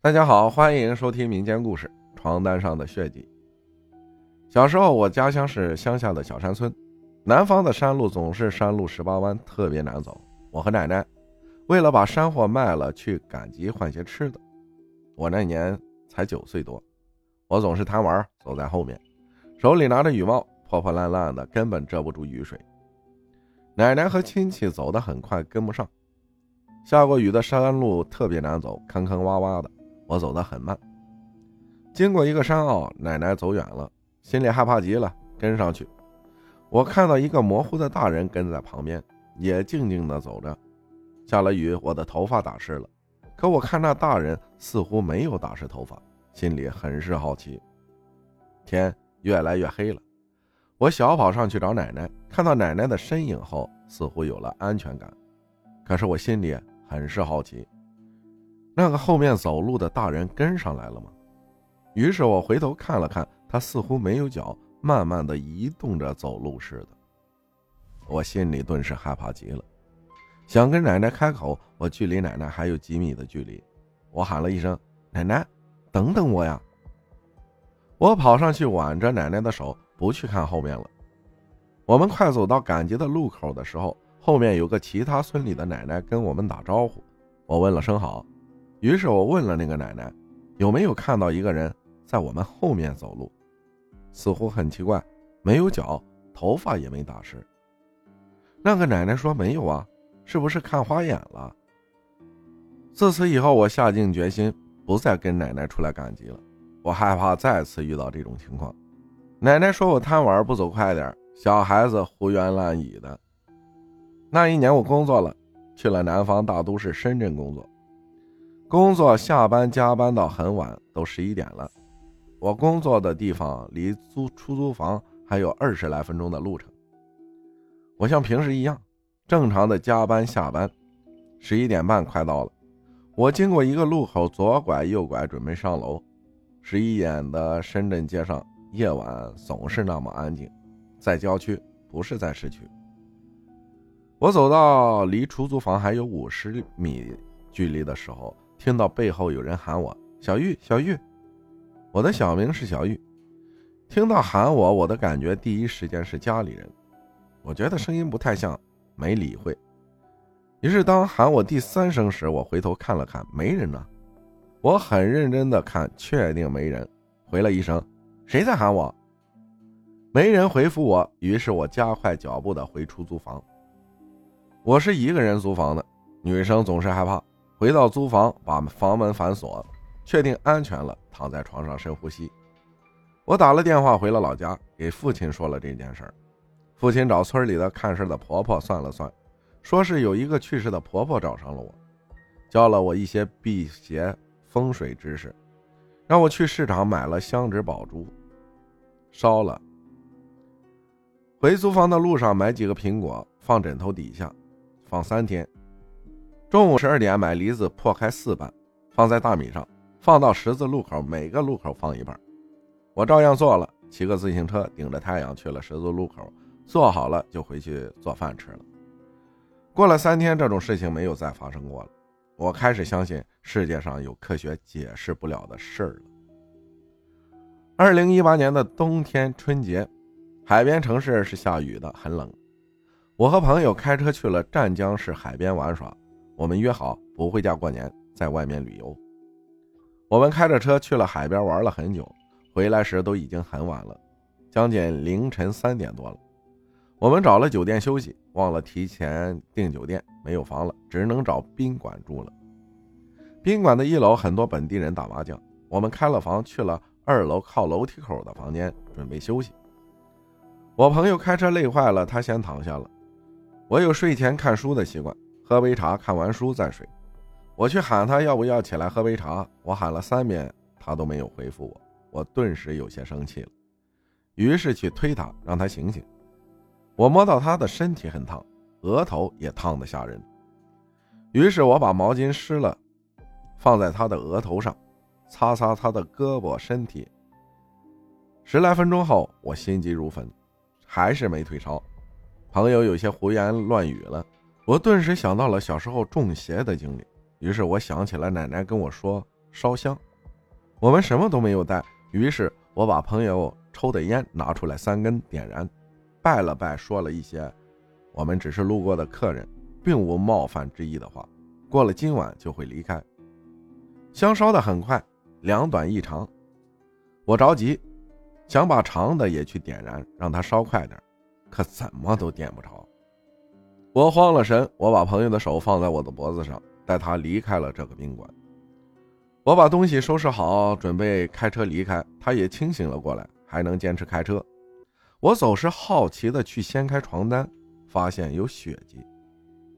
大家好，欢迎收听民间故事《床单上的血迹》。小时候，我家乡是乡下的小山村，南方的山路总是山路十八弯，特别难走。我和奶奶为了把山货卖了去赶集换些吃的，我那年才九岁多，我总是贪玩，走在后面，手里拿着雨帽，破破烂烂的，根本遮不住雨水。奶奶和亲戚走得很快，跟不上。下过雨的山路特别难走，坑坑洼洼的。我走得很慢，经过一个山坳，奶奶走远了，心里害怕极了，跟上去。我看到一个模糊的大人跟在旁边，也静静地走着。下了雨，我的头发打湿了，可我看那大人似乎没有打湿头发，心里很是好奇。天越来越黑了，我小跑上去找奶奶，看到奶奶的身影后，似乎有了安全感，可是我心里很是好奇。那个后面走路的大人跟上来了吗？于是我回头看了看，他似乎没有脚，慢慢的移动着走路似的。我心里顿时害怕极了，想跟奶奶开口，我距离奶奶还有几米的距离，我喊了一声：“奶奶，等等我呀！”我跑上去挽着奶奶的手，不去看后面了。我们快走到赶集的路口的时候，后面有个其他村里的奶奶跟我们打招呼，我问了声好。于是我问了那个奶奶，有没有看到一个人在我们后面走路，似乎很奇怪，没有脚，头发也没打湿。那个奶奶说没有啊，是不是看花眼了？自此以后，我下定决心不再跟奶奶出来赶集了，我害怕再次遇到这种情况。奶奶说我贪玩不走快点，小孩子胡言乱语的。那一年我工作了，去了南方大都市深圳工作。工作下班加班到很晚，都十一点了。我工作的地方离租出租房还有二十来分钟的路程。我像平时一样，正常的加班下班。十一点半快到了，我经过一个路口，左拐右拐，准备上楼。十一点的深圳街上，夜晚总是那么安静，在郊区，不是在市区。我走到离出租房还有五十米距离的时候。听到背后有人喊我“小玉，小玉”，我的小名是小玉。听到喊我，我的感觉第一时间是家里人。我觉得声音不太像，没理会。于是当喊我第三声时，我回头看了看，没人呢。我很认真的看，确定没人，回了一声：“谁在喊我？”没人回复我，于是我加快脚步的回出租房。我是一个人租房的，女生总是害怕。回到租房，把房门反锁，确定安全了，躺在床上深呼吸。我打了电话回了老家，给父亲说了这件事儿。父亲找村里的看事的婆婆算了算，说是有一个去世的婆婆找上了我，教了我一些辟邪风水知识，让我去市场买了香纸宝珠，烧了。回租房的路上买几个苹果放枕头底下，放三天。中午十二点买梨子，破开四瓣，放在大米上，放到十字路口，每个路口放一半。我照样做了，骑个自行车，顶着太阳去了十字路口，做好了就回去做饭吃了。过了三天，这种事情没有再发生过了。我开始相信世界上有科学解释不了的事儿了。二零一八年的冬天春节，海边城市是下雨的，很冷。我和朋友开车去了湛江市海边玩耍。我们约好不回家过年，在外面旅游。我们开着车去了海边玩了很久，回来时都已经很晚了，将近凌晨三点多了。我们找了酒店休息，忘了提前订酒店，没有房了，只能找宾馆住了。宾馆的一楼很多本地人打麻将，我们开了房去了二楼靠楼梯口的房间准备休息。我朋友开车累坏了，他先躺下了。我有睡前看书的习惯。喝杯茶，看完书再睡。我去喊他要不要起来喝杯茶，我喊了三遍，他都没有回复我。我顿时有些生气了，于是去推他，让他醒醒。我摸到他的身体很烫，额头也烫得吓人。于是我把毛巾湿了，放在他的额头上，擦擦他的胳膊、身体。十来分钟后，我心急如焚，还是没退烧。朋友有些胡言乱语了。我顿时想到了小时候中邪的经历，于是我想起了奶奶跟我说烧香。我们什么都没有带，于是我把朋友抽的烟拿出来三根点燃，拜了拜，说了一些我们只是路过的客人，并无冒犯之意的话。过了今晚就会离开。香烧的很快，两短一长。我着急，想把长的也去点燃，让它烧快点，可怎么都点不着。我慌了神，我把朋友的手放在我的脖子上，带他离开了这个宾馆。我把东西收拾好，准备开车离开。他也清醒了过来，还能坚持开车。我总是好奇的去掀开床单，发现有血迹，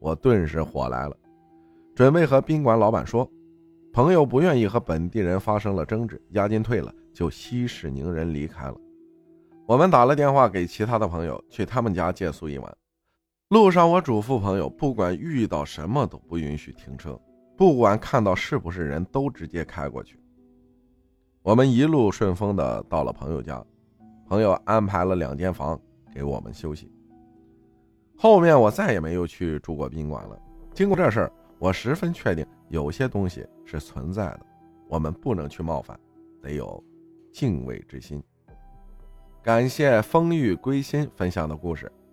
我顿时火来了。准备和宾馆老板说，朋友不愿意和本地人发生了争执，押金退了，就息事宁人离开了。我们打了电话给其他的朋友，去他们家借宿一晚。路上，我嘱咐朋友，不管遇到什么都不允许停车，不管看到是不是人都直接开过去。我们一路顺风的到了朋友家，朋友安排了两间房给我们休息。后面我再也没有去住过宾馆了。经过这事儿。我十分确定，有些东西是存在的，我们不能去冒犯，得有敬畏之心。感谢风玉归心分享的故事，